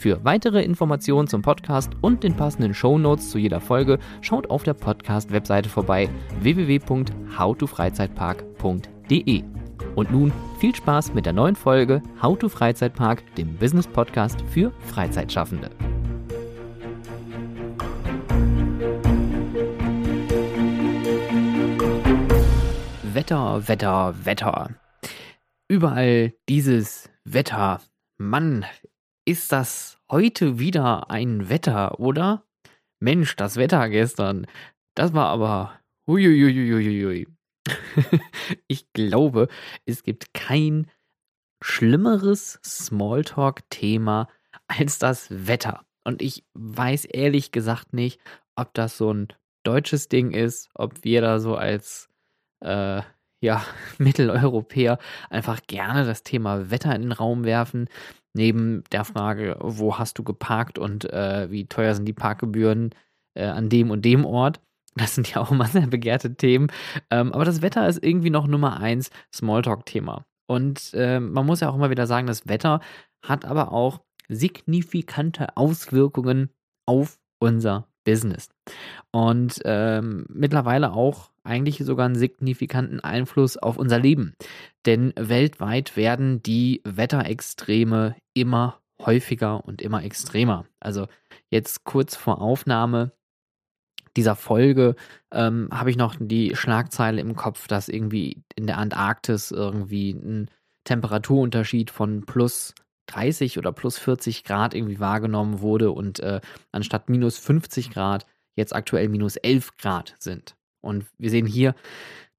Für weitere Informationen zum Podcast und den passenden Show Notes zu jeder Folge schaut auf der Podcast-Webseite vorbei www.howtofreizeitpark.de. Und nun viel Spaß mit der neuen Folge How to Freizeitpark, dem Business Podcast für Freizeitschaffende. Wetter, Wetter, Wetter. Überall dieses Wetter. Mann, ist das heute wieder ein Wetter, oder? Mensch, das Wetter gestern, das war aber huiuiuiuiui. ich glaube, es gibt kein schlimmeres Smalltalk-Thema als das Wetter. Und ich weiß ehrlich gesagt nicht, ob das so ein deutsches Ding ist, ob wir da so als äh, ja, Mitteleuropäer einfach gerne das Thema Wetter in den Raum werfen. Neben der Frage, wo hast du geparkt und äh, wie teuer sind die Parkgebühren äh, an dem und dem Ort. Das sind ja auch immer sehr begehrte Themen. Ähm, aber das Wetter ist irgendwie noch Nummer eins Smalltalk-Thema. Und äh, man muss ja auch immer wieder sagen, das Wetter hat aber auch signifikante Auswirkungen auf unser Business. Und ähm, mittlerweile auch eigentlich sogar einen signifikanten Einfluss auf unser Leben. Denn weltweit werden die Wetterextreme immer häufiger und immer extremer. Also jetzt kurz vor Aufnahme dieser Folge ähm, habe ich noch die Schlagzeile im Kopf, dass irgendwie in der Antarktis irgendwie ein Temperaturunterschied von plus 30 oder plus 40 Grad irgendwie wahrgenommen wurde und äh, anstatt minus 50 Grad jetzt aktuell minus 11 Grad sind. Und wir sehen hier,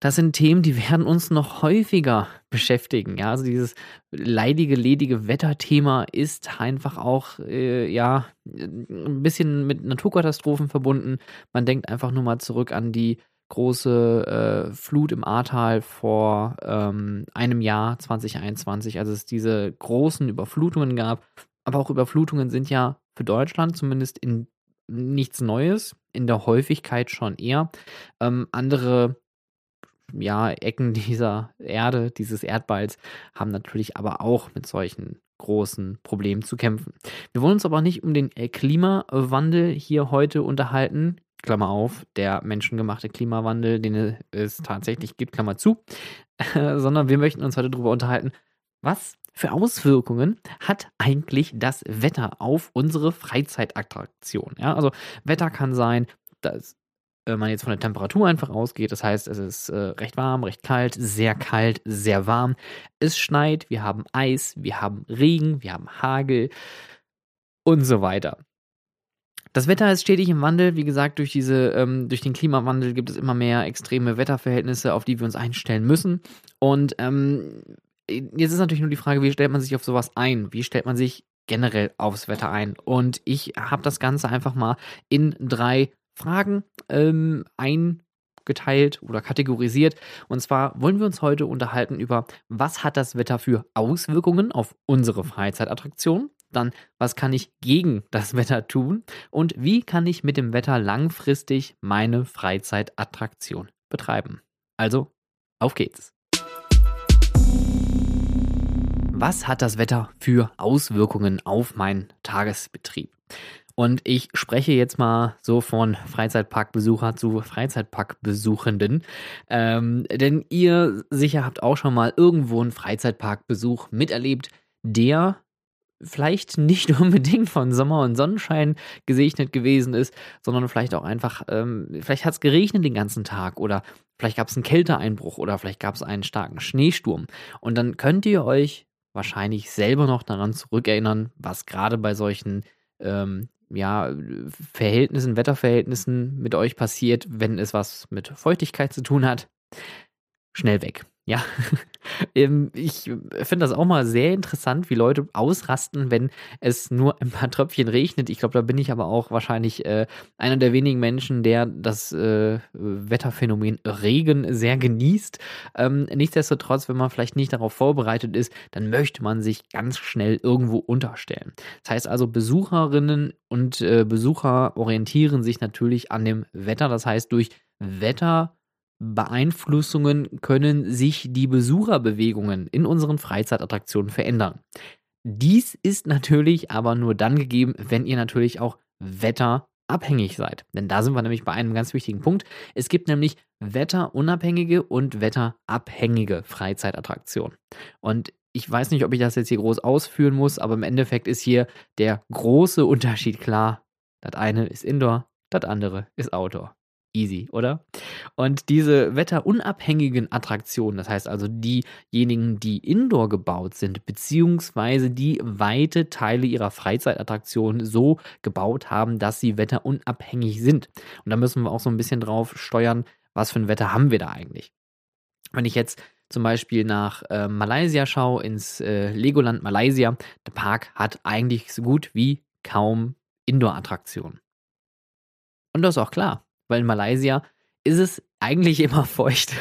das sind Themen, die werden uns noch häufiger beschäftigen. Ja, also dieses leidige, ledige Wetterthema ist einfach auch, äh, ja, ein bisschen mit Naturkatastrophen verbunden. Man denkt einfach nur mal zurück an die große äh, Flut im Ahrtal vor ähm, einem Jahr 2021, als es diese großen Überflutungen gab. Aber auch Überflutungen sind ja für Deutschland zumindest in nichts Neues, in der Häufigkeit schon eher. Ähm, andere ja, Ecken dieser Erde, dieses Erdballs, haben natürlich aber auch mit solchen großen Problemen zu kämpfen. Wir wollen uns aber nicht um den Klimawandel hier heute unterhalten. Klammer auf, der menschengemachte Klimawandel, den es tatsächlich gibt, Klammer zu, sondern wir möchten uns heute darüber unterhalten, was für Auswirkungen hat eigentlich das Wetter auf unsere Freizeitattraktion? Ja, also Wetter kann sein, dass wenn man jetzt von der Temperatur einfach ausgeht, das heißt, es ist äh, recht warm, recht kalt, sehr kalt, sehr warm. Es schneit, wir haben Eis, wir haben Regen, wir haben Hagel und so weiter. Das Wetter ist stetig im Wandel. Wie gesagt, durch, diese, ähm, durch den Klimawandel gibt es immer mehr extreme Wetterverhältnisse, auf die wir uns einstellen müssen. Und ähm, jetzt ist natürlich nur die Frage, wie stellt man sich auf sowas ein? Wie stellt man sich generell aufs Wetter ein? Und ich habe das Ganze einfach mal in drei Fragen ähm, eingeteilt oder kategorisiert. Und zwar wollen wir uns heute unterhalten über, was hat das Wetter für Auswirkungen auf unsere Freizeitattraktion? Dann, was kann ich gegen das Wetter tun? Und wie kann ich mit dem Wetter langfristig meine Freizeitattraktion betreiben? Also, auf geht's. Was hat das Wetter für Auswirkungen auf meinen Tagesbetrieb? Und ich spreche jetzt mal so von Freizeitparkbesucher zu Freizeitparkbesuchenden. Ähm, denn ihr sicher habt auch schon mal irgendwo einen Freizeitparkbesuch miterlebt, der vielleicht nicht unbedingt von Sommer und Sonnenschein gesegnet gewesen ist, sondern vielleicht auch einfach, ähm, vielleicht hat es geregnet den ganzen Tag oder vielleicht gab es einen Kälteeinbruch oder vielleicht gab es einen starken Schneesturm. Und dann könnt ihr euch wahrscheinlich selber noch daran zurückerinnern, was gerade bei solchen ähm, ja, Verhältnissen, Wetterverhältnissen mit euch passiert, wenn es was mit Feuchtigkeit zu tun hat. Schnell weg. Ja, ähm, ich finde das auch mal sehr interessant, wie Leute ausrasten, wenn es nur ein paar Tröpfchen regnet. Ich glaube, da bin ich aber auch wahrscheinlich äh, einer der wenigen Menschen, der das äh, Wetterphänomen Regen sehr genießt. Ähm, nichtsdestotrotz, wenn man vielleicht nicht darauf vorbereitet ist, dann möchte man sich ganz schnell irgendwo unterstellen. Das heißt also, Besucherinnen und äh, Besucher orientieren sich natürlich an dem Wetter. Das heißt, durch Wetter Beeinflussungen können sich die Besucherbewegungen in unseren Freizeitattraktionen verändern. Dies ist natürlich aber nur dann gegeben, wenn ihr natürlich auch wetterabhängig seid. Denn da sind wir nämlich bei einem ganz wichtigen Punkt. Es gibt nämlich wetterunabhängige und wetterabhängige Freizeitattraktionen. Und ich weiß nicht, ob ich das jetzt hier groß ausführen muss, aber im Endeffekt ist hier der große Unterschied klar. Das eine ist Indoor, das andere ist Outdoor. Easy, oder? Und diese wetterunabhängigen Attraktionen, das heißt also diejenigen, die indoor gebaut sind, beziehungsweise die weite Teile ihrer Freizeitattraktionen so gebaut haben, dass sie wetterunabhängig sind. Und da müssen wir auch so ein bisschen drauf steuern, was für ein Wetter haben wir da eigentlich. Wenn ich jetzt zum Beispiel nach äh, Malaysia schaue, ins äh, Legoland Malaysia, der Park hat eigentlich so gut wie kaum Indoor-Attraktionen. Und das ist auch klar weil in Malaysia ist es eigentlich immer feucht.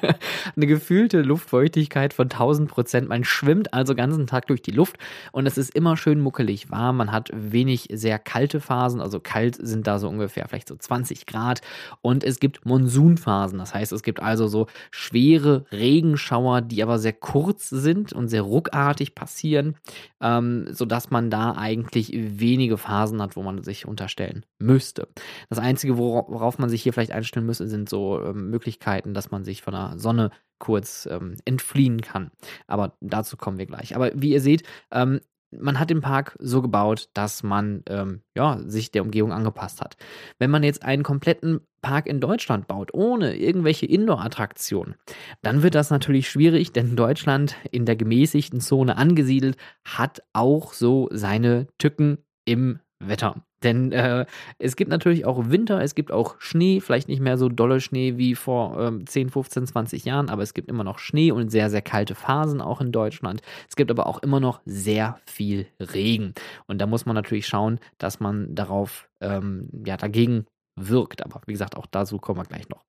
Eine gefühlte Luftfeuchtigkeit von 1000 Prozent. Man schwimmt also ganzen Tag durch die Luft und es ist immer schön muckelig warm. Man hat wenig sehr kalte Phasen, also kalt sind da so ungefähr vielleicht so 20 Grad und es gibt Monsunphasen. Das heißt, es gibt also so schwere Regenschauer, die aber sehr kurz sind und sehr ruckartig passieren, ähm, sodass man da eigentlich wenige Phasen hat, wo man sich unterstellen müsste. Das Einzige, worauf man sich hier vielleicht einstellen müsste, sind so ähm, Möglichkeiten, dass man sich von der Sonne kurz ähm, entfliehen kann. Aber dazu kommen wir gleich. Aber wie ihr seht, ähm, man hat den Park so gebaut, dass man ähm, ja, sich der Umgebung angepasst hat. Wenn man jetzt einen kompletten Park in Deutschland baut, ohne irgendwelche Indoor-Attraktionen, dann wird das natürlich schwierig, denn Deutschland in der gemäßigten Zone angesiedelt hat auch so seine Tücken im Wetter. Denn äh, es gibt natürlich auch Winter, es gibt auch Schnee, vielleicht nicht mehr so dolle Schnee wie vor ähm, 10, 15, 20 Jahren, aber es gibt immer noch Schnee und sehr, sehr kalte Phasen auch in Deutschland. Es gibt aber auch immer noch sehr viel Regen. Und da muss man natürlich schauen, dass man darauf, ähm, ja, dagegen wirkt. Aber wie gesagt, auch dazu kommen wir gleich noch.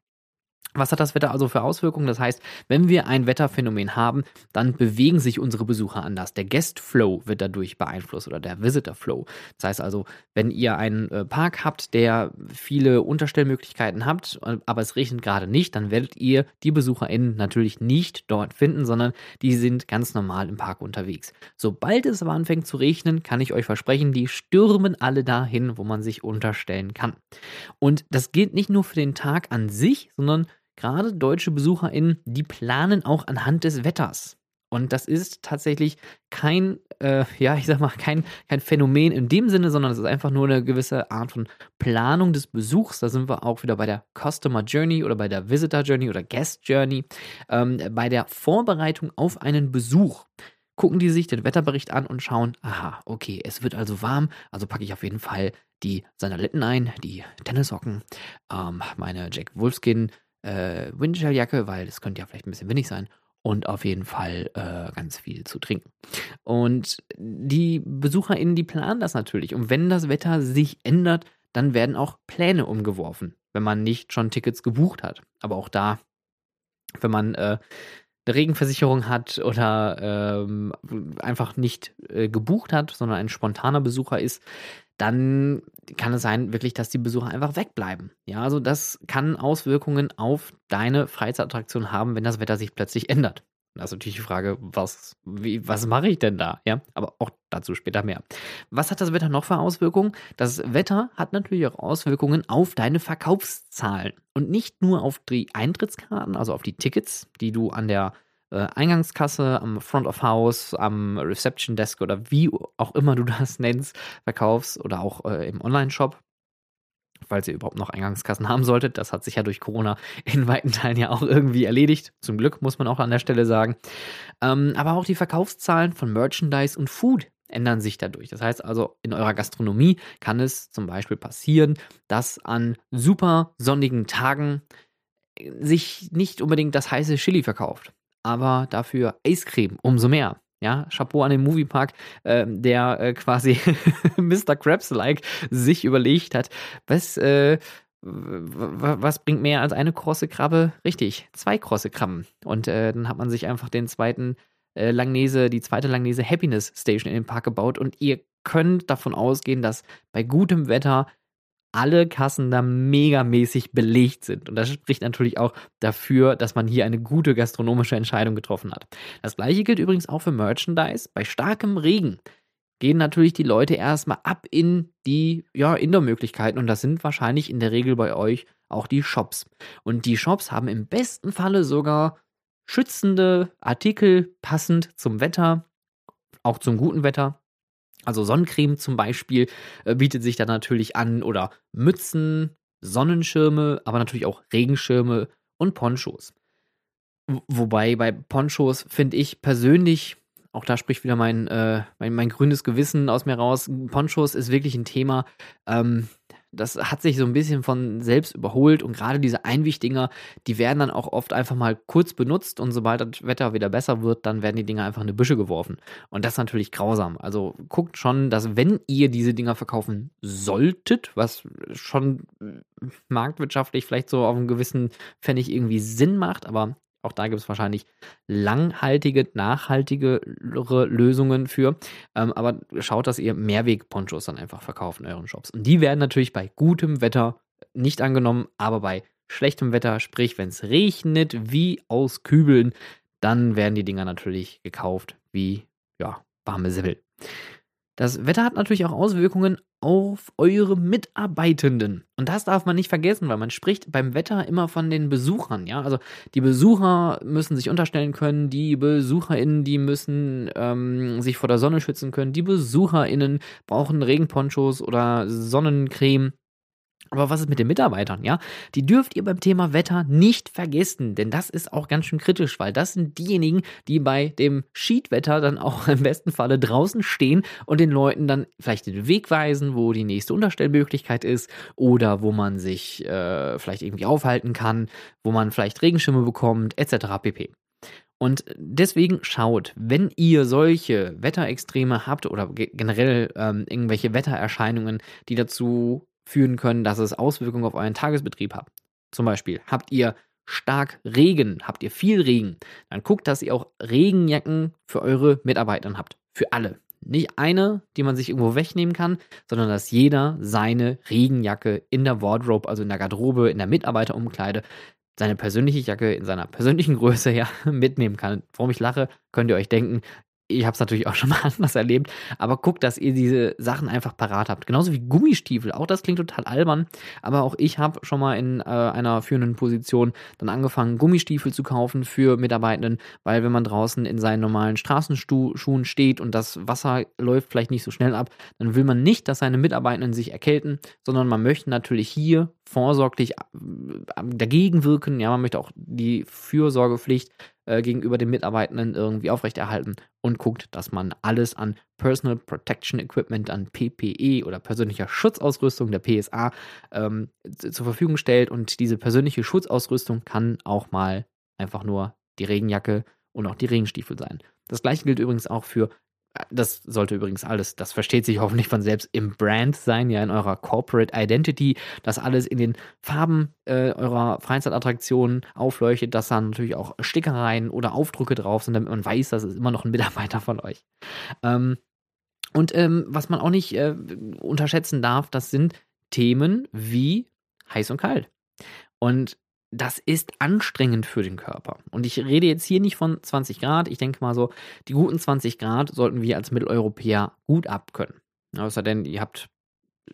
Was hat das Wetter also für Auswirkungen? Das heißt, wenn wir ein Wetterphänomen haben, dann bewegen sich unsere Besucher anders. Der Guest Flow wird dadurch beeinflusst oder der Visitor Flow. Das heißt also, wenn ihr einen äh, Park habt, der viele Unterstellmöglichkeiten habt, äh, aber es regnet gerade nicht, dann werdet ihr die BesucherInnen natürlich nicht dort finden, sondern die sind ganz normal im Park unterwegs. Sobald es aber anfängt zu regnen, kann ich euch versprechen, die stürmen alle dahin, wo man sich unterstellen kann. Und das gilt nicht nur für den Tag an sich, sondern Gerade deutsche BesucherInnen, die planen auch anhand des Wetters. Und das ist tatsächlich kein, äh, ja, ich sag mal, kein, kein Phänomen in dem Sinne, sondern es ist einfach nur eine gewisse Art von Planung des Besuchs. Da sind wir auch wieder bei der Customer Journey oder bei der Visitor Journey oder Guest Journey. Ähm, bei der Vorbereitung auf einen Besuch gucken die sich den Wetterbericht an und schauen, aha, okay, es wird also warm, also packe ich auf jeden Fall die Sandaletten ein, die Tennissocken, ähm, meine Jack Wolfskin äh, Windshell-Jacke, weil es könnte ja vielleicht ein bisschen windig sein. Und auf jeden Fall äh, ganz viel zu trinken. Und die BesucherInnen, die planen das natürlich. Und wenn das Wetter sich ändert, dann werden auch Pläne umgeworfen, wenn man nicht schon Tickets gebucht hat. Aber auch da, wenn man äh, eine Regenversicherung hat oder ähm, einfach nicht äh, gebucht hat, sondern ein spontaner Besucher ist, dann kann es sein, wirklich, dass die Besucher einfach wegbleiben. Ja, also das kann Auswirkungen auf deine Freizeitattraktion haben, wenn das Wetter sich plötzlich ändert. Das ist natürlich die Frage, was, was mache ich denn da? Ja, aber auch dazu später mehr. Was hat das Wetter noch für Auswirkungen? Das Wetter hat natürlich auch Auswirkungen auf deine Verkaufszahlen und nicht nur auf die Eintrittskarten, also auf die Tickets, die du an der äh, Eingangskasse, am Front of House, am Reception Desk oder wie auch immer du das nennst, verkaufst oder auch äh, im Online-Shop falls ihr überhaupt noch Eingangskassen haben solltet. Das hat sich ja durch Corona in weiten Teilen ja auch irgendwie erledigt. Zum Glück muss man auch an der Stelle sagen. Ähm, aber auch die Verkaufszahlen von Merchandise und Food ändern sich dadurch. Das heißt also, in eurer Gastronomie kann es zum Beispiel passieren, dass an super sonnigen Tagen sich nicht unbedingt das heiße Chili verkauft, aber dafür Eiscreme umso mehr. Ja, Chapeau an den Moviepark, äh, der äh, quasi Mr. Krabs-like sich überlegt hat, was, äh, was bringt mehr als eine krosse Krabbe? Richtig, zwei krosse Krabben. Und äh, dann hat man sich einfach den zweiten äh, Langnese, die zweite Langnese Happiness Station in den Park gebaut und ihr könnt davon ausgehen, dass bei gutem Wetter alle Kassen da megamäßig belegt sind. Und das spricht natürlich auch dafür, dass man hier eine gute gastronomische Entscheidung getroffen hat. Das gleiche gilt übrigens auch für Merchandise. Bei starkem Regen gehen natürlich die Leute erstmal ab in die ja, Indoor-Möglichkeiten und das sind wahrscheinlich in der Regel bei euch auch die Shops. Und die Shops haben im besten Falle sogar schützende Artikel passend zum Wetter, auch zum guten Wetter. Also Sonnencreme zum Beispiel äh, bietet sich da natürlich an oder Mützen, Sonnenschirme, aber natürlich auch Regenschirme und Ponchos. Wobei bei Ponchos finde ich persönlich, auch da spricht wieder mein, äh, mein, mein, grünes Gewissen aus mir raus, Ponchos ist wirklich ein Thema. Ähm, das hat sich so ein bisschen von selbst überholt und gerade diese Einwichdinger, die werden dann auch oft einfach mal kurz benutzt und sobald das Wetter wieder besser wird, dann werden die Dinger einfach in die Büsche geworfen. Und das ist natürlich grausam. Also guckt schon, dass wenn ihr diese Dinger verkaufen solltet, was schon marktwirtschaftlich vielleicht so auf einen gewissen Pfennig irgendwie Sinn macht, aber auch da gibt es wahrscheinlich langhaltige, nachhaltigere Lösungen für. Ähm, aber schaut, dass ihr Mehrweg-Ponchos dann einfach verkauft in euren Shops. Und die werden natürlich bei gutem Wetter nicht angenommen, aber bei schlechtem Wetter, sprich, wenn es regnet wie aus Kübeln, dann werden die Dinger natürlich gekauft wie ja, warme Sibbel. Das Wetter hat natürlich auch Auswirkungen auf eure Mitarbeitenden. Und das darf man nicht vergessen, weil man spricht beim Wetter immer von den Besuchern, ja. Also die Besucher müssen sich unterstellen können, die BesucherInnen, die müssen ähm, sich vor der Sonne schützen können, die BesucherInnen brauchen Regenponchos oder Sonnencreme. Aber was ist mit den Mitarbeitern, ja? Die dürft ihr beim Thema Wetter nicht vergessen, denn das ist auch ganz schön kritisch, weil das sind diejenigen, die bei dem Schiedwetter dann auch im besten Falle draußen stehen und den Leuten dann vielleicht den Weg weisen, wo die nächste Unterstellmöglichkeit ist oder wo man sich äh, vielleicht irgendwie aufhalten kann, wo man vielleicht Regenschirme bekommt, etc. pp. Und deswegen schaut, wenn ihr solche Wetterextreme habt oder generell ähm, irgendwelche Wettererscheinungen, die dazu führen können, dass es Auswirkungen auf euren Tagesbetrieb hat. Zum Beispiel habt ihr stark Regen, habt ihr viel Regen, dann guckt, dass ihr auch Regenjacken für eure Mitarbeiter habt. Für alle. Nicht eine, die man sich irgendwo wegnehmen kann, sondern dass jeder seine Regenjacke in der Wardrobe, also in der Garderobe, in der Mitarbeiterumkleide, seine persönliche Jacke in seiner persönlichen Größe ja mitnehmen kann. Warum ich lache, könnt ihr euch denken, ich habe es natürlich auch schon mal anders erlebt, aber guckt, dass ihr diese Sachen einfach parat habt. Genauso wie Gummistiefel. Auch das klingt total albern, aber auch ich habe schon mal in äh, einer führenden Position dann angefangen, Gummistiefel zu kaufen für Mitarbeitenden, weil wenn man draußen in seinen normalen Straßenschuhen steht und das Wasser läuft vielleicht nicht so schnell ab, dann will man nicht, dass seine Mitarbeitenden sich erkälten, sondern man möchte natürlich hier vorsorglich äh, dagegen wirken. Ja, man möchte auch die Fürsorgepflicht äh, gegenüber den Mitarbeitenden irgendwie aufrechterhalten und guckt, dass man alles an Personal Protection Equipment, an PPE oder persönlicher Schutzausrüstung der PSA ähm, zur Verfügung stellt. Und diese persönliche Schutzausrüstung kann auch mal einfach nur die Regenjacke und auch die Regenstiefel sein. Das gleiche gilt übrigens auch für das sollte übrigens alles, das versteht sich hoffentlich von selbst, im Brand sein, ja, in eurer Corporate Identity, dass alles in den Farben äh, eurer Freizeitattraktionen aufleuchtet, dass da natürlich auch Stickereien oder Aufdrücke drauf sind, damit man weiß, das ist immer noch ein Mitarbeiter von euch. Ähm, und ähm, was man auch nicht äh, unterschätzen darf, das sind Themen wie heiß und kalt. Und das ist anstrengend für den Körper. Und ich rede jetzt hier nicht von 20 Grad. Ich denke mal so, die guten 20 Grad sollten wir als Mitteleuropäer gut abkönnen. Außer denn, ihr habt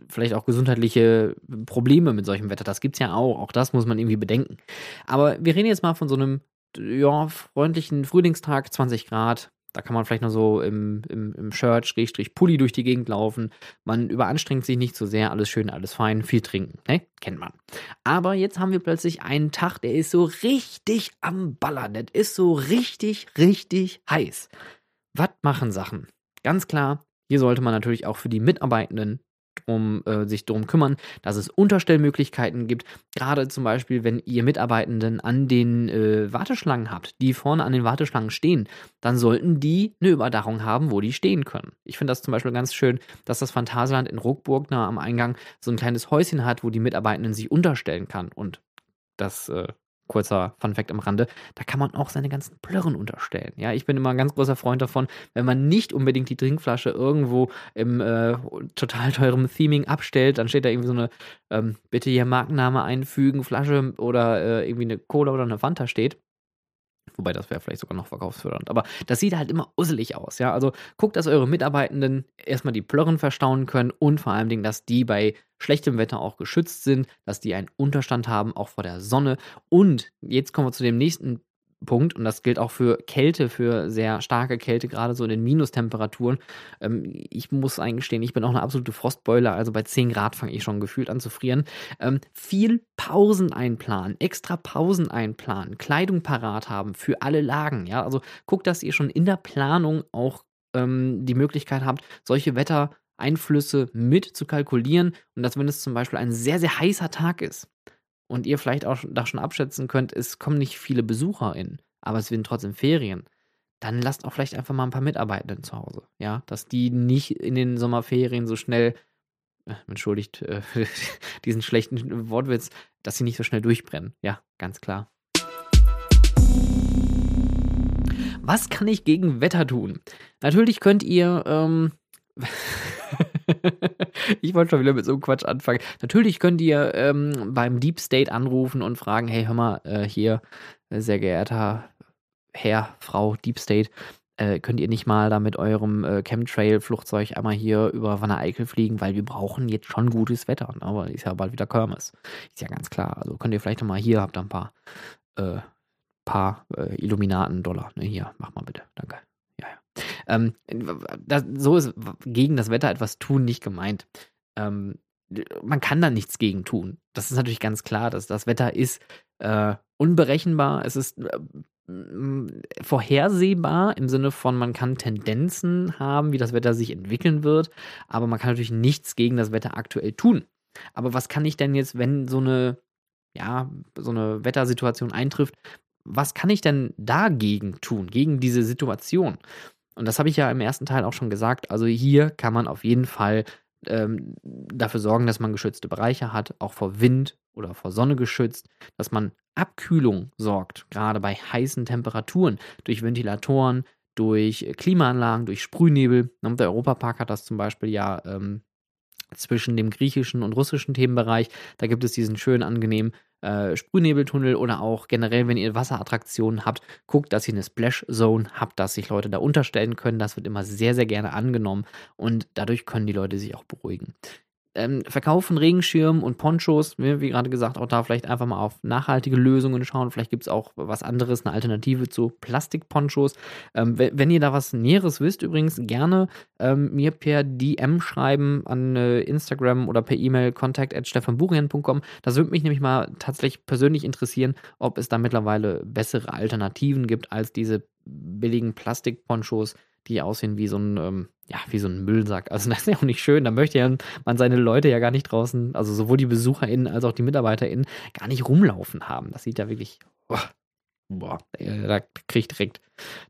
vielleicht auch gesundheitliche Probleme mit solchem Wetter. Das gibt es ja auch. Auch das muss man irgendwie bedenken. Aber wir reden jetzt mal von so einem ja, freundlichen Frühlingstag, 20 Grad. Da kann man vielleicht noch so im, im, im Shirt, Schrägstrich, Pulli durch die Gegend laufen. Man überanstrengt sich nicht so sehr, alles schön, alles fein, viel trinken, ne? Kennt man. Aber jetzt haben wir plötzlich einen Tag, der ist so richtig am Ballern. Das ist so richtig, richtig heiß. Was machen Sachen? Ganz klar, hier sollte man natürlich auch für die Mitarbeitenden um äh, sich darum kümmern, dass es Unterstellmöglichkeiten gibt. Gerade zum Beispiel, wenn ihr Mitarbeitenden an den äh, Warteschlangen habt, die vorne an den Warteschlangen stehen, dann sollten die eine Überdachung haben, wo die stehen können. Ich finde das zum Beispiel ganz schön, dass das Phantasialand in Ruckburg nah am Eingang so ein kleines Häuschen hat, wo die Mitarbeitenden sich unterstellen kann. Und das äh, kurzer Funfact am Rande, da kann man auch seine ganzen Plörren unterstellen. Ja, ich bin immer ein ganz großer Freund davon, wenn man nicht unbedingt die Trinkflasche irgendwo im äh, total teuren Theming abstellt, dann steht da irgendwie so eine ähm, bitte hier Markenname einfügen, Flasche oder äh, irgendwie eine Cola oder eine Fanta steht Wobei das wäre vielleicht sogar noch verkaufsfördernd. Aber das sieht halt immer usselig aus. Ja, also guckt, dass eure Mitarbeitenden erstmal die Plörren verstauen können und vor allem, dass die bei schlechtem Wetter auch geschützt sind, dass die einen Unterstand haben, auch vor der Sonne. Und jetzt kommen wir zu dem nächsten Punkt, und das gilt auch für Kälte, für sehr starke Kälte, gerade so in den Minustemperaturen. Ähm, ich muss eingestehen, ich bin auch eine absolute Frostbeule, also bei 10 Grad fange ich schon gefühlt an zu frieren. Ähm, viel Pausen einplanen, extra Pausen einplanen, Kleidung parat haben für alle Lagen. Ja, also guckt, dass ihr schon in der Planung auch ähm, die Möglichkeit habt, solche Wettereinflüsse mit zu kalkulieren und dass, wenn es zum Beispiel ein sehr, sehr heißer Tag ist, und ihr vielleicht auch da schon abschätzen könnt, es kommen nicht viele BesucherInnen, aber es werden trotzdem Ferien, dann lasst auch vielleicht einfach mal ein paar Mitarbeitenden zu Hause. Ja, dass die nicht in den Sommerferien so schnell, äh, entschuldigt äh, diesen schlechten Wortwitz, dass sie nicht so schnell durchbrennen. Ja, ganz klar. Was kann ich gegen Wetter tun? Natürlich könnt ihr ähm, ich wollte schon wieder mit so einem Quatsch anfangen. Natürlich könnt ihr ähm, beim Deep State anrufen und fragen, hey, hör mal, äh, hier, sehr geehrter Herr, Frau Deep State, äh, könnt ihr nicht mal da mit eurem äh, Chemtrail-Flugzeug einmal hier über Wanne Eickel fliegen, weil wir brauchen jetzt schon gutes Wetter. Ne? Aber ist ja bald wieder Kirmes. Ist ja ganz klar. Also könnt ihr vielleicht nochmal hier, habt ihr ein paar, äh, paar äh, Illuminaten-Dollar. Ne? Hier, mach mal bitte. Danke. Ähm, das, so ist gegen das Wetter etwas tun nicht gemeint. Ähm, man kann da nichts gegen tun. Das ist natürlich ganz klar, dass das Wetter ist äh, unberechenbar. Es ist äh, vorhersehbar im Sinne von, man kann Tendenzen haben, wie das Wetter sich entwickeln wird, aber man kann natürlich nichts gegen das Wetter aktuell tun. Aber was kann ich denn jetzt, wenn so eine, ja, so eine Wettersituation eintrifft, was kann ich denn dagegen tun, gegen diese Situation? Und das habe ich ja im ersten Teil auch schon gesagt. Also hier kann man auf jeden Fall ähm, dafür sorgen, dass man geschützte Bereiche hat, auch vor Wind oder vor Sonne geschützt, dass man Abkühlung sorgt, gerade bei heißen Temperaturen, durch Ventilatoren, durch Klimaanlagen, durch Sprühnebel. Der Europapark hat das zum Beispiel ja ähm, zwischen dem griechischen und russischen Themenbereich. Da gibt es diesen schönen, angenehmen äh, Sprühnebeltunnel oder auch generell, wenn ihr Wasserattraktionen habt, guckt, dass ihr eine Splash Zone habt, dass sich Leute da unterstellen können. Das wird immer sehr, sehr gerne angenommen und dadurch können die Leute sich auch beruhigen ähm, Verkauf von Regenschirmen und Ponchos, wie gerade gesagt, auch da vielleicht einfach mal auf nachhaltige Lösungen schauen. Vielleicht gibt es auch was anderes, eine Alternative zu Plastikponchos. Ähm, wenn ihr da was Näheres wisst, übrigens gerne ähm, mir per DM schreiben an äh, Instagram oder per E-Mail kontakt.stefanburian.com. Das würde mich nämlich mal tatsächlich persönlich interessieren, ob es da mittlerweile bessere Alternativen gibt als diese billigen Plastikponchos, die aussehen wie so ein, ähm, ja, wie so ein Müllsack. Also das ist ja auch nicht schön. Da möchte ja man seine Leute ja gar nicht draußen, also sowohl die BesucherInnen als auch die MitarbeiterInnen, gar nicht rumlaufen haben. Das sieht ja wirklich. Oh, boah, da kriege ich direkt,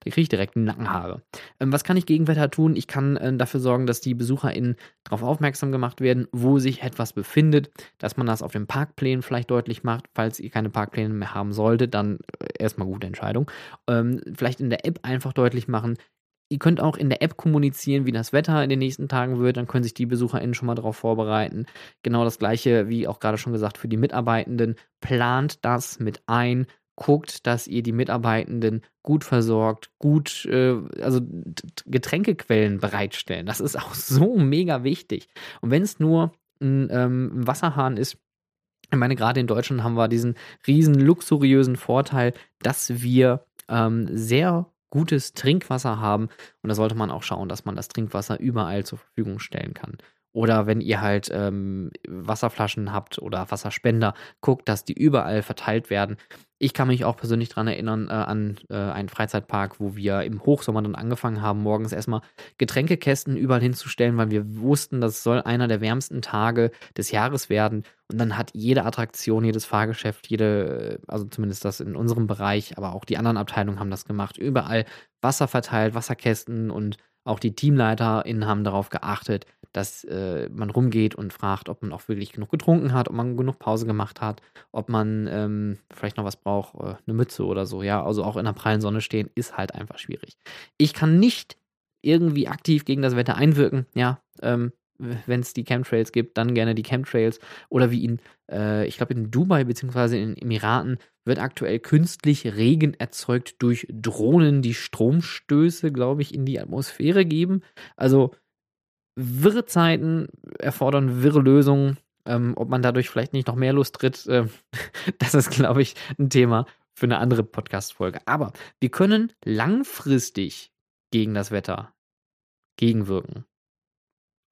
da kriege ich direkt Nackenhaare. Ähm, was kann ich gegen Wetter tun? Ich kann äh, dafür sorgen, dass die BesucherInnen darauf aufmerksam gemacht werden, wo sich etwas befindet, dass man das auf den Parkplänen vielleicht deutlich macht. Falls ihr keine Parkpläne mehr haben solltet, dann äh, erstmal gute Entscheidung. Ähm, vielleicht in der App einfach deutlich machen, Ihr könnt auch in der App kommunizieren, wie das Wetter in den nächsten Tagen wird. Dann können sich die BesucherInnen schon mal darauf vorbereiten. Genau das gleiche, wie auch gerade schon gesagt, für die Mitarbeitenden. Plant das mit ein. Guckt, dass ihr die Mitarbeitenden gut versorgt, gut, äh, also Getränkequellen bereitstellen. Das ist auch so mega wichtig. Und wenn es nur ein ähm, Wasserhahn ist, Ich meine, gerade in Deutschland haben wir diesen riesen luxuriösen Vorteil, dass wir ähm, sehr gutes Trinkwasser haben. Und da sollte man auch schauen, dass man das Trinkwasser überall zur Verfügung stellen kann. Oder wenn ihr halt ähm, Wasserflaschen habt oder Wasserspender, guckt, dass die überall verteilt werden. Ich kann mich auch persönlich daran erinnern äh, an äh, einen Freizeitpark, wo wir im Hochsommer dann angefangen haben, morgens erstmal Getränkekästen überall hinzustellen, weil wir wussten, das soll einer der wärmsten Tage des Jahres werden. Und dann hat jede Attraktion, jedes Fahrgeschäft, jede, also zumindest das in unserem Bereich, aber auch die anderen Abteilungen haben das gemacht, überall Wasser verteilt, Wasserkästen und auch die TeamleiterInnen haben darauf geachtet, dass äh, man rumgeht und fragt, ob man auch wirklich genug getrunken hat, ob man genug Pause gemacht hat, ob man ähm, vielleicht noch was braucht, äh, eine Mütze oder so. Ja, also auch in der prallen Sonne stehen ist halt einfach schwierig. Ich kann nicht irgendwie aktiv gegen das Wetter einwirken. Ja, ähm, wenn es die Chemtrails gibt, dann gerne die Chemtrails. Oder wie in, äh, ich glaube, in Dubai bzw. in den Emiraten wird aktuell künstlich Regen erzeugt durch Drohnen, die Stromstöße, glaube ich, in die Atmosphäre geben. Also wirre Zeiten erfordern wirre Lösungen. Ähm, ob man dadurch vielleicht nicht noch mehr Lust tritt, äh, das ist, glaube ich, ein Thema für eine andere Podcast-Folge. Aber wir können langfristig gegen das Wetter gegenwirken.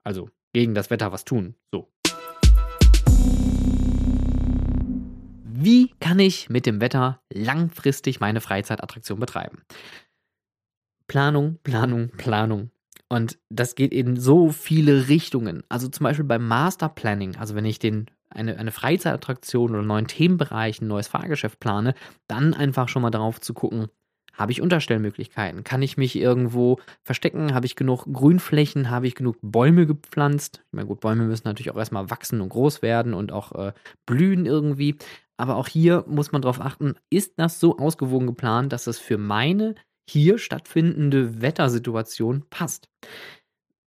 Also gegen das Wetter was tun. So. Wie kann ich mit dem Wetter langfristig meine Freizeitattraktion betreiben? Planung, Planung, Planung. Und das geht in so viele Richtungen. Also zum Beispiel beim Master Planning, also wenn ich den, eine, eine Freizeitattraktion oder einen neuen Themenbereich, ein neues Fahrgeschäft plane, dann einfach schon mal darauf zu gucken, habe ich Unterstellmöglichkeiten? Kann ich mich irgendwo verstecken? Habe ich genug Grünflächen? Habe ich genug Bäume gepflanzt? Ich meine, gut, Bäume müssen natürlich auch erstmal wachsen und groß werden und auch äh, blühen irgendwie. Aber auch hier muss man darauf achten, ist das so ausgewogen geplant, dass es für meine hier stattfindende Wettersituation passt.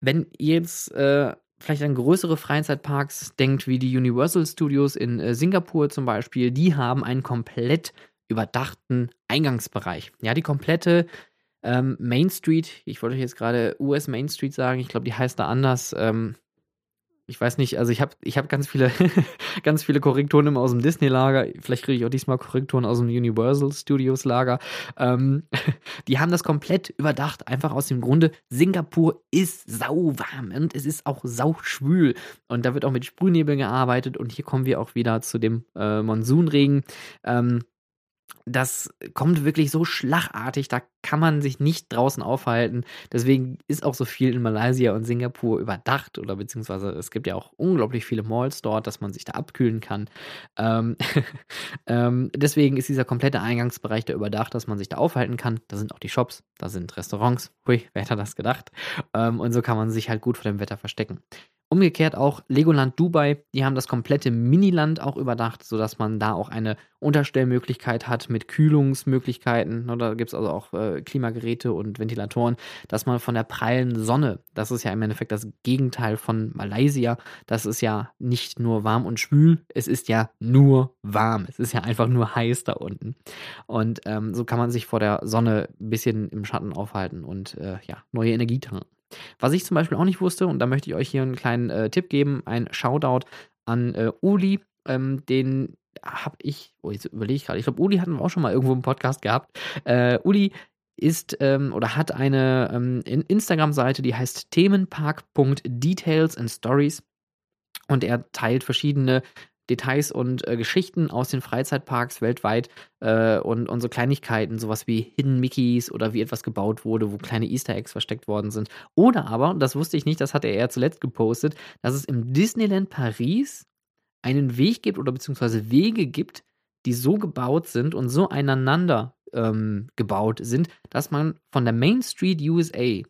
Wenn ihr jetzt äh, vielleicht an größere Freizeitparks denkt, wie die Universal Studios in äh, Singapur zum Beispiel, die haben einen komplett überdachten Eingangsbereich. Ja, die komplette ähm, Main Street, ich wollte jetzt gerade US Main Street sagen, ich glaube, die heißt da anders. Ähm, ich weiß nicht, also ich habe ich hab ganz viele, ganz viele Korrekturen immer aus dem Disney-Lager. Vielleicht kriege ich auch diesmal Korrekturen aus dem Universal Studios-Lager. Ähm, die haben das komplett überdacht. Einfach aus dem Grunde, Singapur ist sauwarm und es ist auch sauschwül. Und da wird auch mit Sprühnebel gearbeitet. Und hier kommen wir auch wieder zu dem äh, Monsunregen. Ähm, das kommt wirklich so schlagartig, da kann man sich nicht draußen aufhalten. Deswegen ist auch so viel in Malaysia und Singapur überdacht oder beziehungsweise es gibt ja auch unglaublich viele Malls dort, dass man sich da abkühlen kann. Ähm, ähm, deswegen ist dieser komplette Eingangsbereich da überdacht, dass man sich da aufhalten kann. Da sind auch die Shops, da sind Restaurants. Hui, wer hätte das gedacht? Ähm, und so kann man sich halt gut vor dem Wetter verstecken. Umgekehrt auch Legoland Dubai, die haben das komplette Miniland auch überdacht, sodass man da auch eine Unterstellmöglichkeit hat mit Kühlungsmöglichkeiten. Ne, da gibt es also auch äh, Klimageräte und Ventilatoren, dass man von der prallen Sonne, das ist ja im Endeffekt das Gegenteil von Malaysia, das ist ja nicht nur warm und schwül, es ist ja nur warm. Es ist ja einfach nur heiß da unten. Und ähm, so kann man sich vor der Sonne ein bisschen im Schatten aufhalten und äh, ja, neue Energie tanken. Was ich zum Beispiel auch nicht wusste, und da möchte ich euch hier einen kleinen äh, Tipp geben, ein Shoutout an äh, Uli, ähm, den habe ich, oh, jetzt überlege ich gerade, ich glaube, Uli hatten wir auch schon mal irgendwo im Podcast gehabt. Äh, Uli ist ähm, oder hat eine ähm, Instagram-Seite, die heißt themenpark.details and stories. Und er teilt verschiedene Details und äh, Geschichten aus den Freizeitparks weltweit äh, und, und so Kleinigkeiten, sowas wie Hidden Mickeys oder wie etwas gebaut wurde, wo kleine Easter Eggs versteckt worden sind. Oder aber, das wusste ich nicht, das hatte er zuletzt gepostet, dass es im Disneyland Paris einen Weg gibt oder beziehungsweise Wege gibt, die so gebaut sind und so einander ähm, gebaut sind, dass man von der Main Street USA in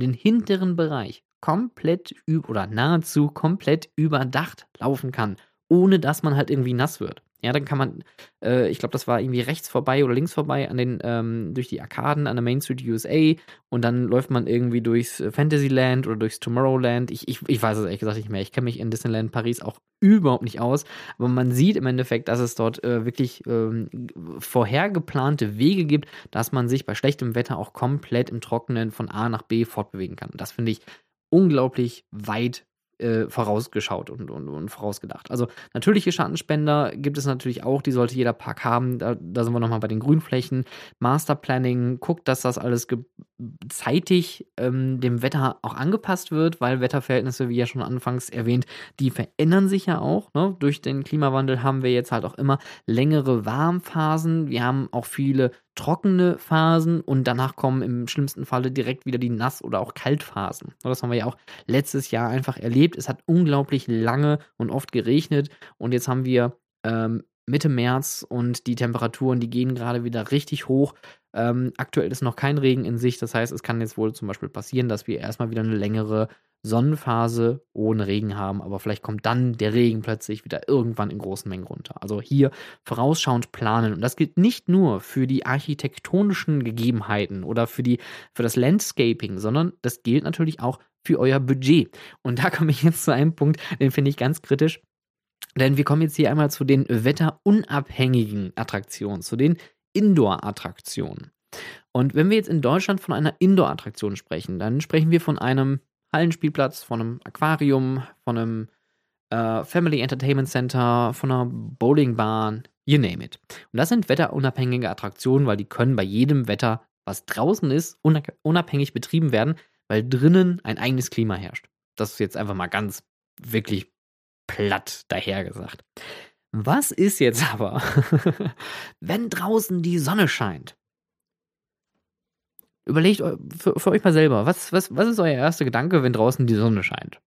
den hinteren Bereich komplett oder nahezu komplett überdacht laufen kann ohne dass man halt irgendwie nass wird. Ja, dann kann man, äh, ich glaube, das war irgendwie rechts vorbei oder links vorbei an den, ähm, durch die Arkaden an der Main Street USA und dann läuft man irgendwie durchs Fantasyland oder durchs Tomorrowland. Ich, ich, ich weiß es ehrlich gesagt nicht mehr. Ich kenne mich in Disneyland Paris auch überhaupt nicht aus, aber man sieht im Endeffekt, dass es dort äh, wirklich ähm, vorhergeplante Wege gibt, dass man sich bei schlechtem Wetter auch komplett im Trockenen von A nach B fortbewegen kann. Das finde ich unglaublich weit äh, vorausgeschaut und, und, und vorausgedacht. Also natürliche Schattenspender gibt es natürlich auch, die sollte jeder Park haben. Da, da sind wir nochmal bei den Grünflächen. Masterplanning, guckt, dass das alles zeitig ähm, dem Wetter auch angepasst wird, weil Wetterverhältnisse, wie ja schon anfangs erwähnt, die verändern sich ja auch. Ne? Durch den Klimawandel haben wir jetzt halt auch immer längere Warmphasen. Wir haben auch viele trockene Phasen und danach kommen im schlimmsten Falle direkt wieder die Nass- oder auch Kaltphasen. Das haben wir ja auch letztes Jahr einfach erlebt. Es hat unglaublich lange und oft geregnet und jetzt haben wir ähm, Mitte März und die Temperaturen, die gehen gerade wieder richtig hoch. Ähm, aktuell ist noch kein Regen in Sicht, das heißt, es kann jetzt wohl zum Beispiel passieren, dass wir erstmal wieder eine längere Sonnenphase ohne Regen haben, aber vielleicht kommt dann der Regen plötzlich wieder irgendwann in großen Mengen runter. Also hier vorausschauend planen. Und das gilt nicht nur für die architektonischen Gegebenheiten oder für, die, für das Landscaping, sondern das gilt natürlich auch für euer Budget. Und da komme ich jetzt zu einem Punkt, den finde ich ganz kritisch. Denn wir kommen jetzt hier einmal zu den wetterunabhängigen Attraktionen, zu den Indoor-Attraktionen. Und wenn wir jetzt in Deutschland von einer Indoor-Attraktion sprechen, dann sprechen wir von einem Hallenspielplatz, von einem Aquarium, von einem äh, Family Entertainment Center, von einer Bowlingbahn, you name it. Und das sind wetterunabhängige Attraktionen, weil die können bei jedem Wetter, was draußen ist, unabhängig betrieben werden, weil drinnen ein eigenes Klima herrscht. Das ist jetzt einfach mal ganz wirklich platt dahergesagt. Was ist jetzt aber, wenn draußen die Sonne scheint? Überlegt für, für, euch mal selber, was, was, was ist euer erster Gedanke, wenn draußen die Sonne scheint?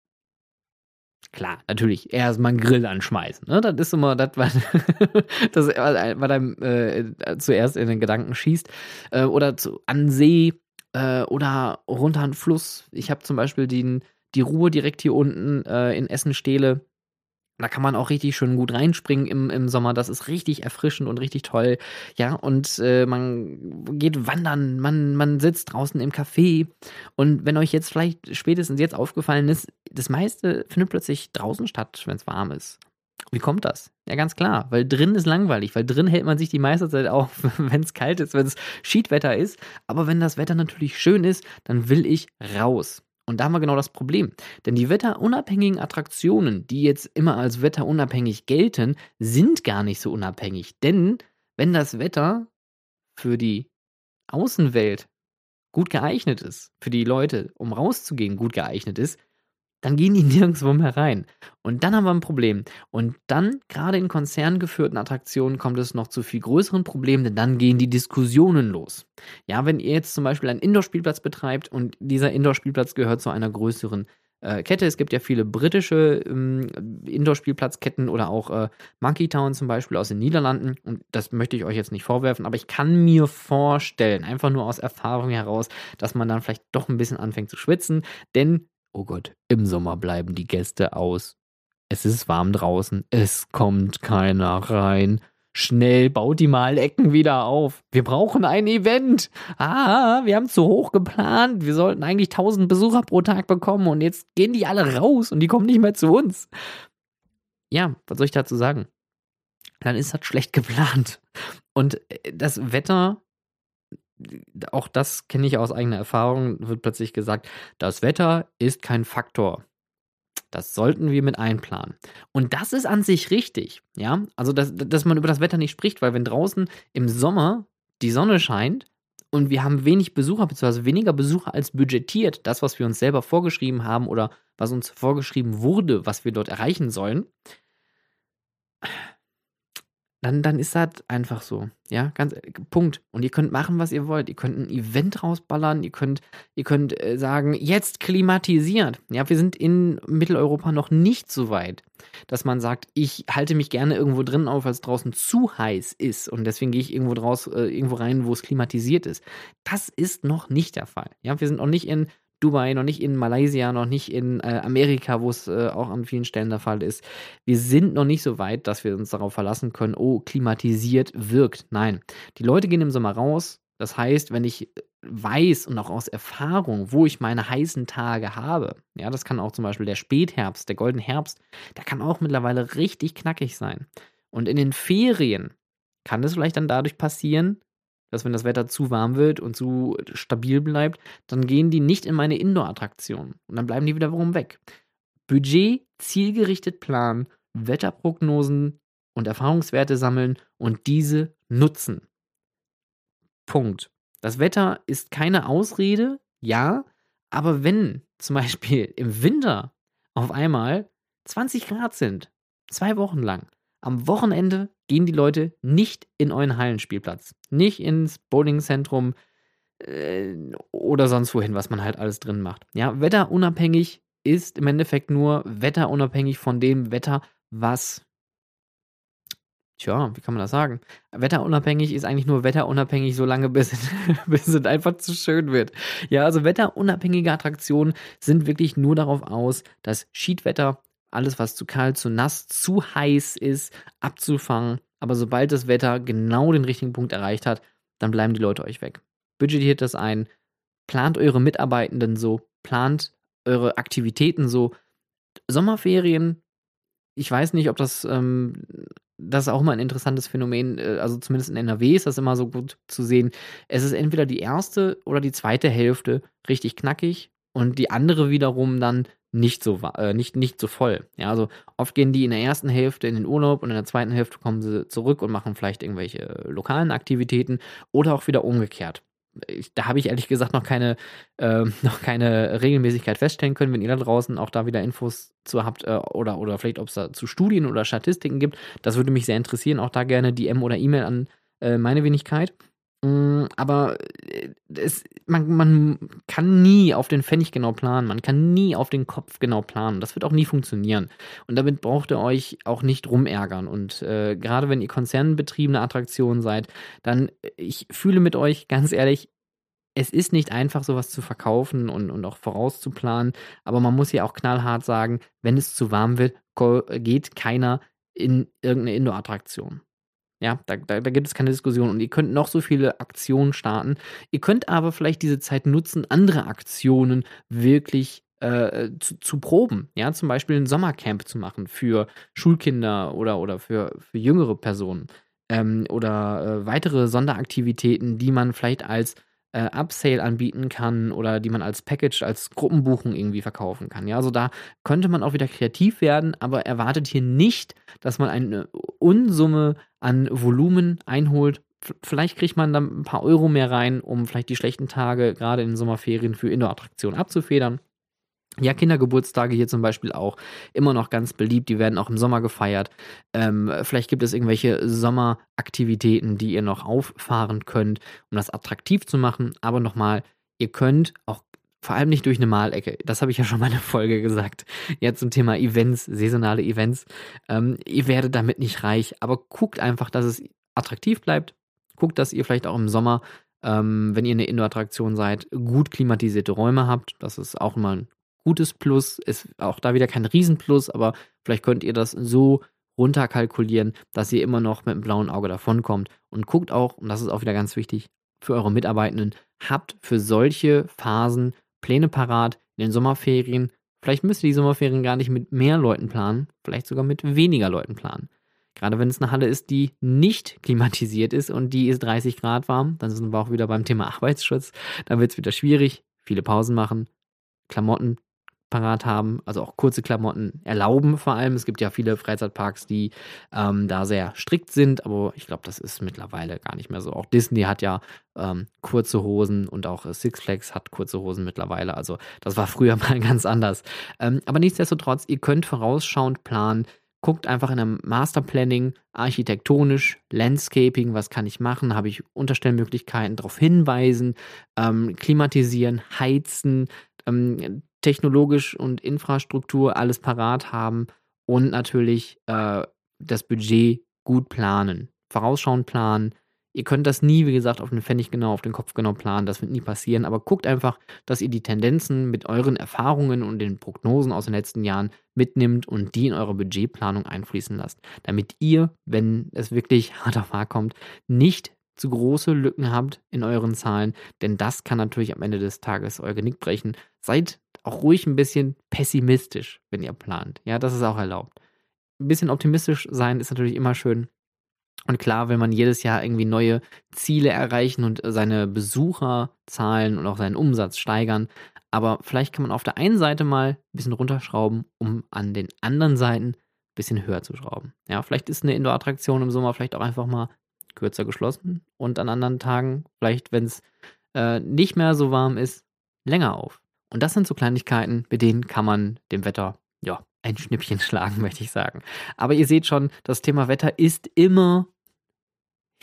Klar, natürlich, erstmal einen Grill anschmeißen. Ne? Das ist immer das, was, das, was einem äh, zuerst in den Gedanken schießt. Äh, oder zu, an See äh, oder runter an Fluss. Ich habe zum Beispiel den, die Ruhe direkt hier unten äh, in Essen-Stehle da kann man auch richtig schön gut reinspringen im, im Sommer. Das ist richtig erfrischend und richtig toll. Ja, und äh, man geht wandern, man, man sitzt draußen im Café. Und wenn euch jetzt vielleicht spätestens jetzt aufgefallen ist, das meiste findet plötzlich draußen statt, wenn es warm ist. Wie kommt das? Ja, ganz klar, weil drin ist langweilig, weil drin hält man sich die meiste Zeit auf, wenn es kalt ist, wenn es Schiedwetter ist. Aber wenn das Wetter natürlich schön ist, dann will ich raus. Und da haben wir genau das Problem. Denn die wetterunabhängigen Attraktionen, die jetzt immer als wetterunabhängig gelten, sind gar nicht so unabhängig. Denn wenn das Wetter für die Außenwelt gut geeignet ist, für die Leute, um rauszugehen, gut geeignet ist, dann gehen die nirgendwo mehr rein. Und dann haben wir ein Problem. Und dann, gerade in konzerngeführten Attraktionen, kommt es noch zu viel größeren Problemen, denn dann gehen die Diskussionen los. Ja, wenn ihr jetzt zum Beispiel einen Indoor-Spielplatz betreibt und dieser Indoor-Spielplatz gehört zu einer größeren äh, Kette. Es gibt ja viele britische ähm, Indoor-Spielplatzketten oder auch äh, Monkey Town zum Beispiel aus den Niederlanden. Und das möchte ich euch jetzt nicht vorwerfen, aber ich kann mir vorstellen, einfach nur aus Erfahrung heraus, dass man dann vielleicht doch ein bisschen anfängt zu schwitzen. Denn Oh Gott, im Sommer bleiben die Gäste aus. Es ist warm draußen, es kommt keiner rein. Schnell, baut die Malecken wieder auf. Wir brauchen ein Event. Ah, wir haben zu hoch geplant. Wir sollten eigentlich 1000 Besucher pro Tag bekommen und jetzt gehen die alle raus und die kommen nicht mehr zu uns. Ja, was soll ich dazu sagen? Dann ist das schlecht geplant. Und äh, das Wetter auch das kenne ich aus eigener Erfahrung, wird plötzlich gesagt, das Wetter ist kein Faktor. Das sollten wir mit einplanen. Und das ist an sich richtig, ja. Also, dass, dass man über das Wetter nicht spricht, weil wenn draußen im Sommer die Sonne scheint und wir haben wenig Besucher, beziehungsweise weniger Besucher als budgetiert, das, was wir uns selber vorgeschrieben haben oder was uns vorgeschrieben wurde, was wir dort erreichen sollen, dann, dann ist das einfach so. Ja, ganz äh, Punkt. Und ihr könnt machen, was ihr wollt. Ihr könnt ein Event rausballern, ihr könnt, ihr könnt äh, sagen, jetzt klimatisiert. Ja, wir sind in Mitteleuropa noch nicht so weit, dass man sagt, ich halte mich gerne irgendwo drin auf, weil es draußen zu heiß ist. Und deswegen gehe ich irgendwo draus, äh, irgendwo rein, wo es klimatisiert ist. Das ist noch nicht der Fall. Ja, wir sind noch nicht in Dubai, noch nicht in Malaysia, noch nicht in äh, Amerika, wo es äh, auch an vielen Stellen der Fall ist. Wir sind noch nicht so weit, dass wir uns darauf verlassen können, oh, klimatisiert wirkt. Nein, die Leute gehen im Sommer raus. Das heißt, wenn ich weiß und auch aus Erfahrung, wo ich meine heißen Tage habe, ja, das kann auch zum Beispiel der Spätherbst, der goldene Herbst, der kann auch mittlerweile richtig knackig sein. Und in den Ferien kann es vielleicht dann dadurch passieren, dass wenn das Wetter zu warm wird und zu stabil bleibt, dann gehen die nicht in meine Indoor-Attraktion und dann bleiben die wiederum weg. Budget zielgerichtet planen, Wetterprognosen und Erfahrungswerte sammeln und diese nutzen. Punkt. Das Wetter ist keine Ausrede, ja, aber wenn zum Beispiel im Winter auf einmal 20 Grad sind, zwei Wochen lang, am Wochenende gehen die Leute nicht in euren Hallenspielplatz, nicht ins Bowlingzentrum äh, oder sonst wohin, was man halt alles drin macht. Ja, wetterunabhängig ist im Endeffekt nur wetterunabhängig von dem Wetter, was Tja, wie kann man das sagen? Wetterunabhängig ist eigentlich nur wetterunabhängig, solange bis, bis es einfach zu schön wird. Ja, also wetterunabhängige Attraktionen sind wirklich nur darauf aus, das Schiedwetter, alles was zu kalt, zu nass, zu heiß ist, abzufangen. Aber sobald das Wetter genau den richtigen Punkt erreicht hat, dann bleiben die Leute euch weg. Budgetiert das ein, plant eure Mitarbeitenden so, plant eure Aktivitäten so. Sommerferien, ich weiß nicht, ob das ähm, das ist auch mal ein interessantes Phänomen, äh, also zumindest in NRW ist das immer so gut zu sehen. Es ist entweder die erste oder die zweite Hälfte richtig knackig und die andere wiederum dann nicht so äh, nicht, nicht so voll. Ja, also oft gehen die in der ersten Hälfte in den Urlaub und in der zweiten Hälfte kommen sie zurück und machen vielleicht irgendwelche lokalen Aktivitäten oder auch wieder umgekehrt ich, da habe ich ehrlich gesagt noch keine, äh, noch keine Regelmäßigkeit feststellen können. Wenn ihr da draußen auch da wieder Infos zu habt äh, oder, oder vielleicht ob es da zu Studien oder Statistiken gibt, das würde mich sehr interessieren. Auch da gerne DM oder E-Mail an äh, meine Wenigkeit. Mm, aber äh, es, man, man kann nie auf den Pfennig genau planen, man kann nie auf den Kopf genau planen. Das wird auch nie funktionieren. Und damit braucht ihr euch auch nicht rumärgern. Und äh, gerade wenn ihr konzernbetriebene Attraktion seid, dann, äh, ich fühle mit euch, ganz ehrlich, es ist nicht einfach, sowas zu verkaufen und, und auch vorauszuplanen, aber man muss ja auch knallhart sagen, wenn es zu warm wird, geht keiner in irgendeine Indoor-Attraktion. Ja, da, da, da, gibt es keine Diskussion. Und ihr könnt noch so viele Aktionen starten. Ihr könnt aber vielleicht diese Zeit nutzen, andere Aktionen wirklich äh, zu, zu, proben. Ja, zum Beispiel ein Sommercamp zu machen für Schulkinder oder, oder für, für jüngere Personen. Ähm, oder äh, weitere Sonderaktivitäten, die man vielleicht als äh, Upsale anbieten kann oder die man als Package, als Gruppenbuchung irgendwie verkaufen kann. Ja, also da könnte man auch wieder kreativ werden, aber erwartet hier nicht, dass man eine Unsumme an Volumen einholt. Vielleicht kriegt man dann ein paar Euro mehr rein, um vielleicht die schlechten Tage gerade in den Sommerferien für Indoor-Attraktionen abzufedern. Ja, Kindergeburtstage hier zum Beispiel auch immer noch ganz beliebt. Die werden auch im Sommer gefeiert. Ähm, vielleicht gibt es irgendwelche Sommeraktivitäten, die ihr noch auffahren könnt, um das attraktiv zu machen. Aber nochmal, ihr könnt auch vor allem nicht durch eine Malecke. Das habe ich ja schon mal in der Folge gesagt. Jetzt zum Thema Events, saisonale Events. Ähm, ihr werdet damit nicht reich, aber guckt einfach, dass es attraktiv bleibt. Guckt, dass ihr vielleicht auch im Sommer ähm, wenn ihr eine Indoor-Attraktion seid, gut klimatisierte Räume habt. Das ist auch mal ein gutes Plus, ist auch da wieder kein Riesenplus, aber vielleicht könnt ihr das so runterkalkulieren, dass ihr immer noch mit einem blauen Auge davonkommt. Und guckt auch, und das ist auch wieder ganz wichtig, für eure Mitarbeitenden, habt für solche Phasen Pläne parat in den Sommerferien. Vielleicht müsst ihr die Sommerferien gar nicht mit mehr Leuten planen, vielleicht sogar mit weniger Leuten planen. Gerade wenn es eine Halle ist, die nicht klimatisiert ist und die ist 30 Grad warm, dann sind wir auch wieder beim Thema Arbeitsschutz. Dann wird es wieder schwierig. Viele Pausen machen, Klamotten parat haben, also auch kurze Klamotten erlauben vor allem. Es gibt ja viele Freizeitparks, die ähm, da sehr strikt sind, aber ich glaube, das ist mittlerweile gar nicht mehr so. Auch Disney hat ja ähm, kurze Hosen und auch Six Flags hat kurze Hosen mittlerweile. Also das war früher mal ganz anders. Ähm, aber nichtsdestotrotz, ihr könnt vorausschauend planen. Guckt einfach in einem Masterplanning, architektonisch, Landscaping, was kann ich machen? Habe ich Unterstellmöglichkeiten, darauf hinweisen, ähm, klimatisieren, heizen, ähm, technologisch und Infrastruktur alles parat haben und natürlich äh, das Budget gut planen. Vorausschauend planen. Ihr könnt das nie, wie gesagt, auf den Pfennig genau, auf den Kopf genau planen. Das wird nie passieren. Aber guckt einfach, dass ihr die Tendenzen mit euren Erfahrungen und den Prognosen aus den letzten Jahren mitnimmt und die in eure Budgetplanung einfließen lasst. Damit ihr, wenn es wirklich hart auf hart kommt, nicht zu große Lücken habt in euren Zahlen, denn das kann natürlich am Ende des Tages euer Genick brechen. Seid auch ruhig ein bisschen pessimistisch, wenn ihr plant. Ja, das ist auch erlaubt. Ein bisschen optimistisch sein ist natürlich immer schön. Und klar will man jedes Jahr irgendwie neue Ziele erreichen und seine Besucherzahlen und auch seinen Umsatz steigern. Aber vielleicht kann man auf der einen Seite mal ein bisschen runterschrauben, um an den anderen Seiten ein bisschen höher zu schrauben. Ja, vielleicht ist eine Indoor-Attraktion im Sommer vielleicht auch einfach mal kürzer geschlossen und an anderen Tagen, vielleicht wenn es äh, nicht mehr so warm ist, länger auf. Und das sind so Kleinigkeiten, mit denen kann man dem Wetter, ja, ein Schnippchen schlagen, möchte ich sagen. Aber ihr seht schon, das Thema Wetter ist immer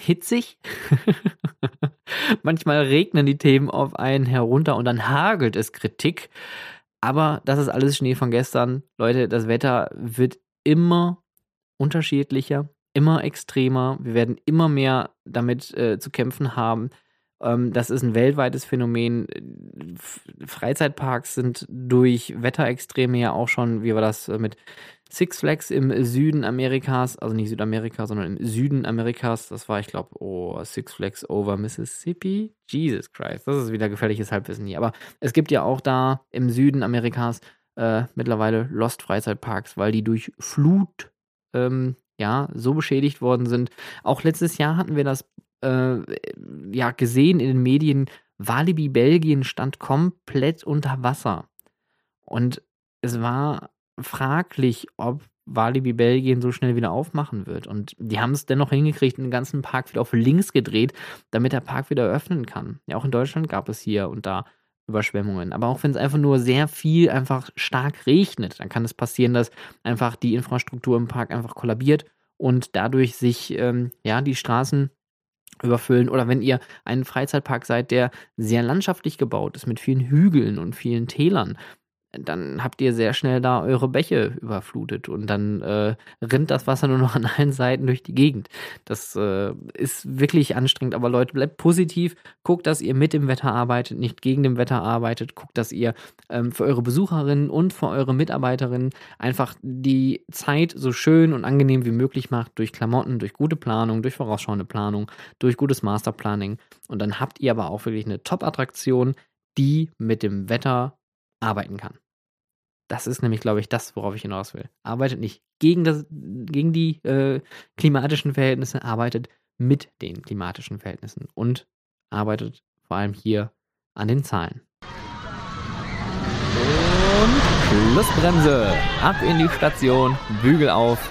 hitzig. Manchmal regnen die Themen auf einen herunter und dann hagelt es Kritik. Aber das ist alles Schnee von gestern. Leute, das Wetter wird immer unterschiedlicher, immer extremer. Wir werden immer mehr damit äh, zu kämpfen haben. Ähm, das ist ein weltweites Phänomen. Freizeitparks sind durch Wetterextreme ja auch schon, wie war das äh, mit Six Flags im Süden Amerikas, also nicht Südamerika, sondern im Süden Amerikas. Das war, ich glaube, oh, Six Flags over Mississippi. Jesus Christ, das ist wieder gefährliches Halbwissen hier. Aber es gibt ja auch da im Süden Amerikas äh, mittlerweile Lost Freizeitparks, weil die durch Flut ähm, ja so beschädigt worden sind. Auch letztes Jahr hatten wir das äh, ja gesehen in den Medien. Walibi Belgien stand komplett unter Wasser. Und es war fraglich, ob Walibi Belgien so schnell wieder aufmachen wird. Und die haben es dennoch hingekriegt, den ganzen Park wieder auf links gedreht, damit der Park wieder öffnen kann. Ja, auch in Deutschland gab es hier und da Überschwemmungen. Aber auch wenn es einfach nur sehr viel einfach stark regnet, dann kann es passieren, dass einfach die Infrastruktur im Park einfach kollabiert und dadurch sich ähm, ja die Straßen überfüllen. Oder wenn ihr ein Freizeitpark seid, der sehr landschaftlich gebaut ist, mit vielen Hügeln und vielen Tälern, dann habt ihr sehr schnell da eure Bäche überflutet und dann äh, rinnt das Wasser nur noch an allen Seiten durch die Gegend. Das äh, ist wirklich anstrengend, aber Leute, bleibt positiv, guckt, dass ihr mit dem Wetter arbeitet, nicht gegen dem Wetter arbeitet, guckt, dass ihr ähm, für eure Besucherinnen und für eure Mitarbeiterinnen einfach die Zeit so schön und angenehm wie möglich macht durch Klamotten, durch gute Planung, durch vorausschauende Planung, durch gutes Masterplanning und dann habt ihr aber auch wirklich eine Top-Attraktion, die mit dem Wetter arbeiten kann. Das ist nämlich, glaube ich, das, worauf ich hinaus will. Arbeitet nicht gegen, das, gegen die äh, klimatischen Verhältnisse, arbeitet mit den klimatischen Verhältnissen und arbeitet vor allem hier an den Zahlen. Und Schlussbremse. Ab in die Station, Bügel auf,